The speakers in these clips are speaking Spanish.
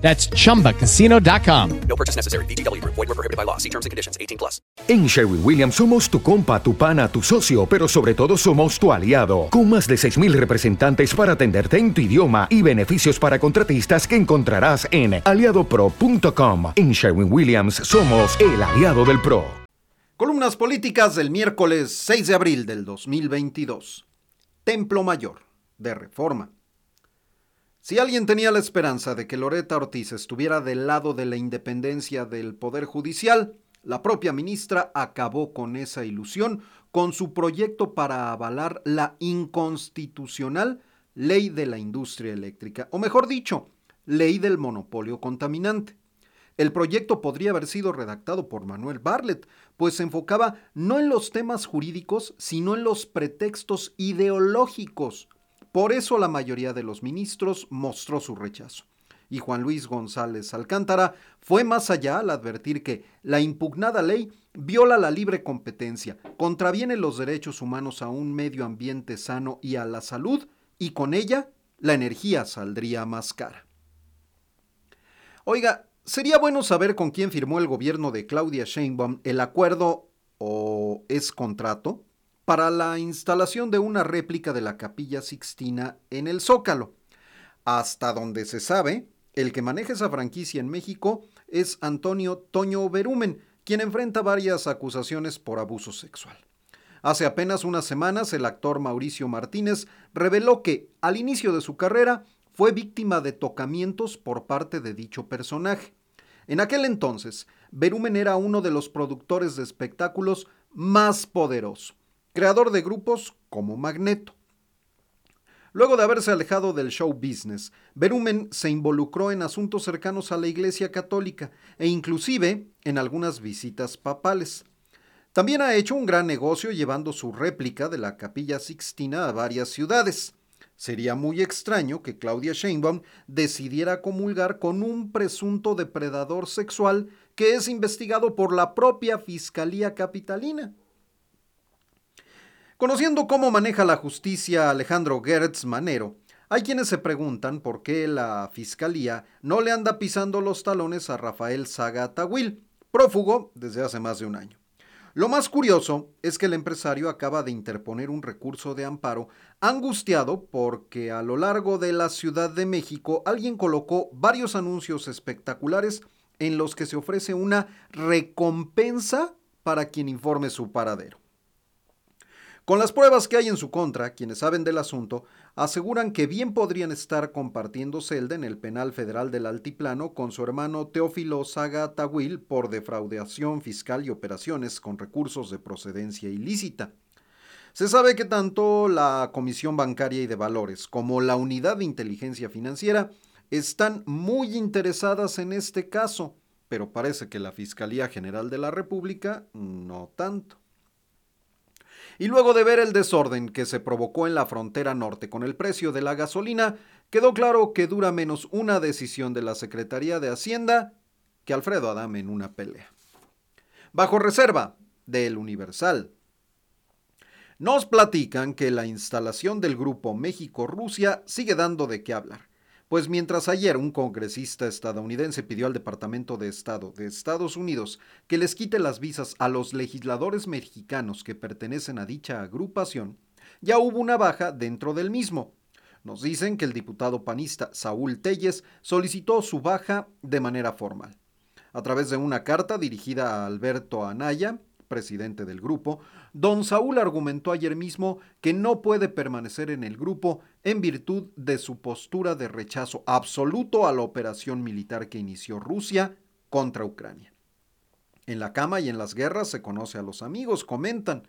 That's chumbacasino.com. No purchase necessary. VGW Group. Void were prohibited by law. See terms and conditions. 18 plus. En Sherwin Williams somos tu compa, tu pana, tu socio, pero sobre todo somos tu aliado, con más de 6.000 representantes para atenderte en tu idioma y beneficios para contratistas que encontrarás en aliadopro.com. En Sherwin Williams somos el aliado del PRO. Columnas políticas del miércoles 6 de abril del 2022. Templo Mayor, de Reforma. Si alguien tenía la esperanza de que Loreta Ortiz estuviera del lado de la independencia del Poder Judicial, la propia ministra acabó con esa ilusión con su proyecto para avalar la inconstitucional ley de la industria eléctrica, o mejor dicho, ley del monopolio contaminante. El proyecto podría haber sido redactado por Manuel Bartlett, pues se enfocaba no en los temas jurídicos, sino en los pretextos ideológicos por eso la mayoría de los ministros mostró su rechazo. Y Juan Luis González Alcántara fue más allá al advertir que la impugnada ley viola la libre competencia, contraviene los derechos humanos a un medio ambiente sano y a la salud, y con ella la energía saldría más cara. Oiga, sería bueno saber con quién firmó el gobierno de Claudia Sheinbaum el acuerdo o es contrato para la instalación de una réplica de la capilla Sixtina en el Zócalo. Hasta donde se sabe, el que maneja esa franquicia en México es Antonio Toño Berumen, quien enfrenta varias acusaciones por abuso sexual. Hace apenas unas semanas el actor Mauricio Martínez reveló que, al inicio de su carrera, fue víctima de tocamientos por parte de dicho personaje. En aquel entonces, Berumen era uno de los productores de espectáculos más poderosos creador de grupos como Magneto. Luego de haberse alejado del show business, Berumen se involucró en asuntos cercanos a la Iglesia Católica e inclusive en algunas visitas papales. También ha hecho un gran negocio llevando su réplica de la Capilla Sixtina a varias ciudades. Sería muy extraño que Claudia Sheinbaum decidiera comulgar con un presunto depredador sexual que es investigado por la propia Fiscalía Capitalina. Conociendo cómo maneja la justicia Alejandro Gertz Manero, hay quienes se preguntan por qué la fiscalía no le anda pisando los talones a Rafael Saga Tawil, prófugo desde hace más de un año. Lo más curioso es que el empresario acaba de interponer un recurso de amparo angustiado porque a lo largo de la Ciudad de México alguien colocó varios anuncios espectaculares en los que se ofrece una recompensa para quien informe su paradero. Con las pruebas que hay en su contra, quienes saben del asunto aseguran que bien podrían estar compartiendo celda en el penal federal del Altiplano con su hermano Teófilo Saga Tawil por defraudación fiscal y operaciones con recursos de procedencia ilícita. Se sabe que tanto la Comisión Bancaria y de Valores como la Unidad de Inteligencia Financiera están muy interesadas en este caso, pero parece que la Fiscalía General de la República no tanto. Y luego de ver el desorden que se provocó en la frontera norte con el precio de la gasolina, quedó claro que dura menos una decisión de la Secretaría de Hacienda que Alfredo Adame en una pelea. Bajo reserva del Universal. Nos platican que la instalación del grupo México-Rusia sigue dando de qué hablar. Pues mientras ayer un congresista estadounidense pidió al Departamento de Estado de Estados Unidos que les quite las visas a los legisladores mexicanos que pertenecen a dicha agrupación, ya hubo una baja dentro del mismo. Nos dicen que el diputado panista Saúl Telles solicitó su baja de manera formal. A través de una carta dirigida a Alberto Anaya, presidente del grupo, don Saúl argumentó ayer mismo que no puede permanecer en el grupo en virtud de su postura de rechazo absoluto a la operación militar que inició Rusia contra Ucrania. En la cama y en las guerras se conoce a los amigos, comentan.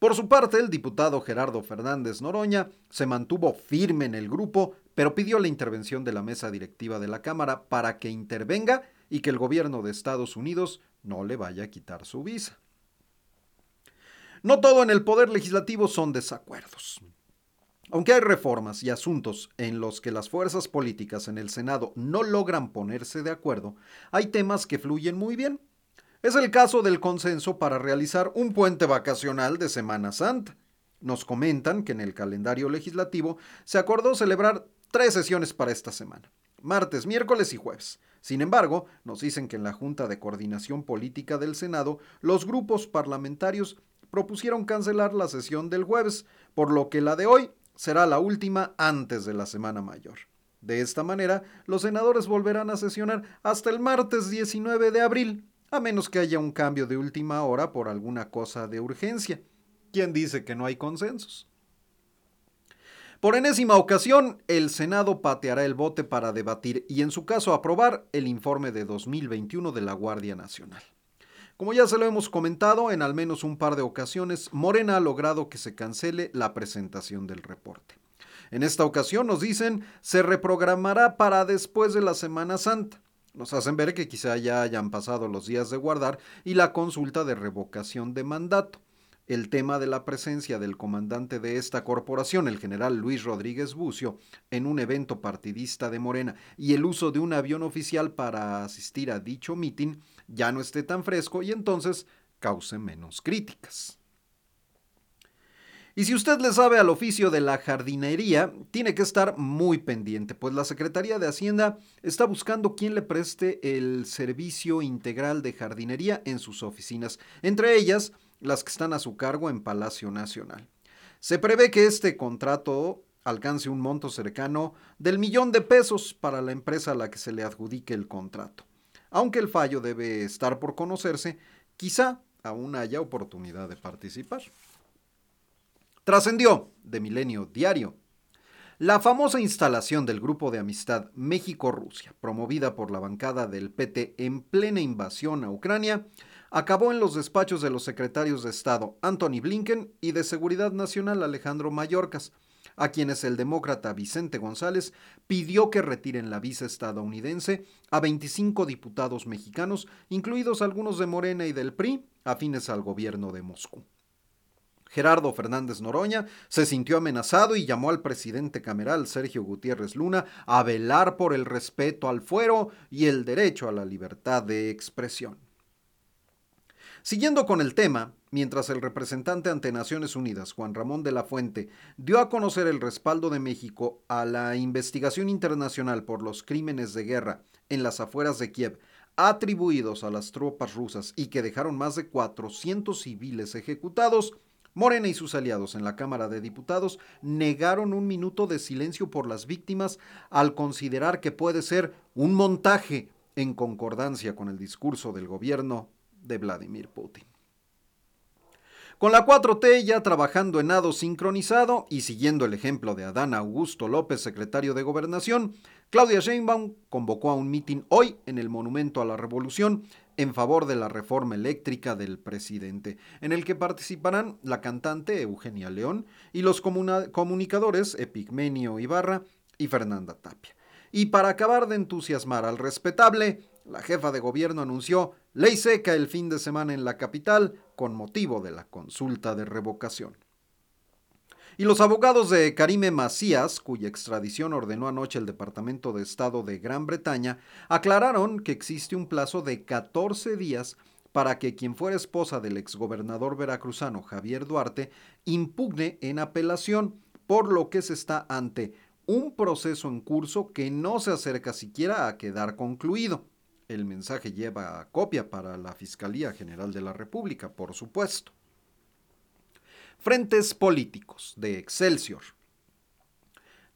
Por su parte, el diputado Gerardo Fernández Noroña se mantuvo firme en el grupo, pero pidió la intervención de la mesa directiva de la Cámara para que intervenga y que el gobierno de Estados Unidos no le vaya a quitar su visa. No todo en el Poder Legislativo son desacuerdos. Aunque hay reformas y asuntos en los que las fuerzas políticas en el Senado no logran ponerse de acuerdo, hay temas que fluyen muy bien. Es el caso del consenso para realizar un puente vacacional de Semana Santa. Nos comentan que en el calendario legislativo se acordó celebrar tres sesiones para esta semana, martes, miércoles y jueves. Sin embargo, nos dicen que en la Junta de Coordinación Política del Senado, los grupos parlamentarios propusieron cancelar la sesión del jueves, por lo que la de hoy será la última antes de la Semana Mayor. De esta manera, los senadores volverán a sesionar hasta el martes 19 de abril, a menos que haya un cambio de última hora por alguna cosa de urgencia. ¿Quién dice que no hay consensos? Por enésima ocasión, el Senado pateará el bote para debatir y en su caso aprobar el informe de 2021 de la Guardia Nacional. Como ya se lo hemos comentado en al menos un par de ocasiones, Morena ha logrado que se cancele la presentación del reporte. En esta ocasión nos dicen se reprogramará para después de la Semana Santa. Nos hacen ver que quizá ya hayan pasado los días de guardar y la consulta de revocación de mandato. El tema de la presencia del comandante de esta corporación, el general Luis Rodríguez Bucio, en un evento partidista de Morena y el uso de un avión oficial para asistir a dicho mitin ya no esté tan fresco y entonces cause menos críticas. Y si usted le sabe al oficio de la jardinería, tiene que estar muy pendiente, pues la Secretaría de Hacienda está buscando quien le preste el servicio integral de jardinería en sus oficinas, entre ellas las que están a su cargo en Palacio Nacional. Se prevé que este contrato alcance un monto cercano del millón de pesos para la empresa a la que se le adjudique el contrato. Aunque el fallo debe estar por conocerse, quizá aún haya oportunidad de participar. Trascendió de Milenio Diario. La famosa instalación del grupo de amistad México-Rusia, promovida por la bancada del PT en plena invasión a Ucrania, acabó en los despachos de los secretarios de Estado Anthony Blinken y de Seguridad Nacional Alejandro Mayorkas, a quienes el demócrata Vicente González pidió que retiren la visa estadounidense a 25 diputados mexicanos, incluidos algunos de Morena y del PRI, afines al gobierno de Moscú. Gerardo Fernández Noroña se sintió amenazado y llamó al presidente cameral Sergio Gutiérrez Luna a velar por el respeto al fuero y el derecho a la libertad de expresión. Siguiendo con el tema, mientras el representante ante Naciones Unidas, Juan Ramón de la Fuente, dio a conocer el respaldo de México a la investigación internacional por los crímenes de guerra en las afueras de Kiev, atribuidos a las tropas rusas y que dejaron más de 400 civiles ejecutados, Morena y sus aliados en la Cámara de Diputados negaron un minuto de silencio por las víctimas al considerar que puede ser un montaje en concordancia con el discurso del gobierno de Vladimir Putin. Con la 4T ya trabajando en nado sincronizado y siguiendo el ejemplo de Adán Augusto López, secretario de Gobernación, Claudia Sheinbaum convocó a un mitin hoy en el Monumento a la Revolución en favor de la reforma eléctrica del presidente, en el que participarán la cantante Eugenia León y los comunicadores Epigmenio Ibarra y Fernanda Tapia. Y para acabar de entusiasmar al respetable, la jefa de gobierno anunció ley seca el fin de semana en la capital con motivo de la consulta de revocación. Y los abogados de Karime Macías, cuya extradición ordenó anoche el Departamento de Estado de Gran Bretaña, aclararon que existe un plazo de 14 días para que quien fuera esposa del exgobernador veracruzano Javier Duarte impugne en apelación, por lo que se está ante un proceso en curso que no se acerca siquiera a quedar concluido. El mensaje lleva copia para la Fiscalía General de la República, por supuesto. Frentes políticos de Excelsior.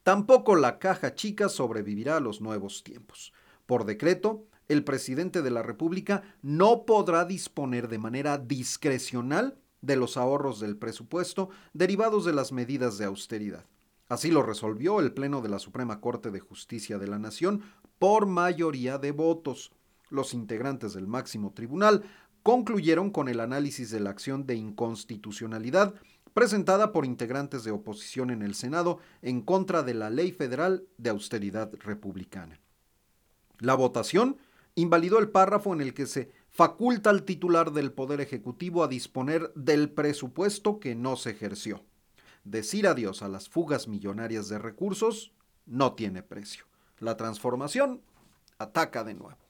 Tampoco la caja chica sobrevivirá a los nuevos tiempos. Por decreto, el presidente de la República no podrá disponer de manera discrecional de los ahorros del presupuesto derivados de las medidas de austeridad. Así lo resolvió el Pleno de la Suprema Corte de Justicia de la Nación por mayoría de votos los integrantes del máximo tribunal concluyeron con el análisis de la acción de inconstitucionalidad presentada por integrantes de oposición en el Senado en contra de la Ley Federal de Austeridad Republicana. La votación invalidó el párrafo en el que se faculta al titular del Poder Ejecutivo a disponer del presupuesto que no se ejerció. Decir adiós a las fugas millonarias de recursos no tiene precio. La transformación ataca de nuevo.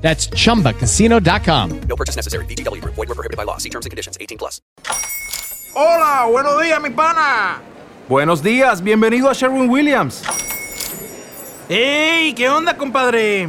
That's chumbacasino.com. No purchase necessary. VGW Group. Void were prohibited by law. See terms and conditions. 18 plus. Hola, buenos días, mi pana. Buenos días, bienvenido a Sherwin Williams. ¡Ey! ¿Qué onda, compadre?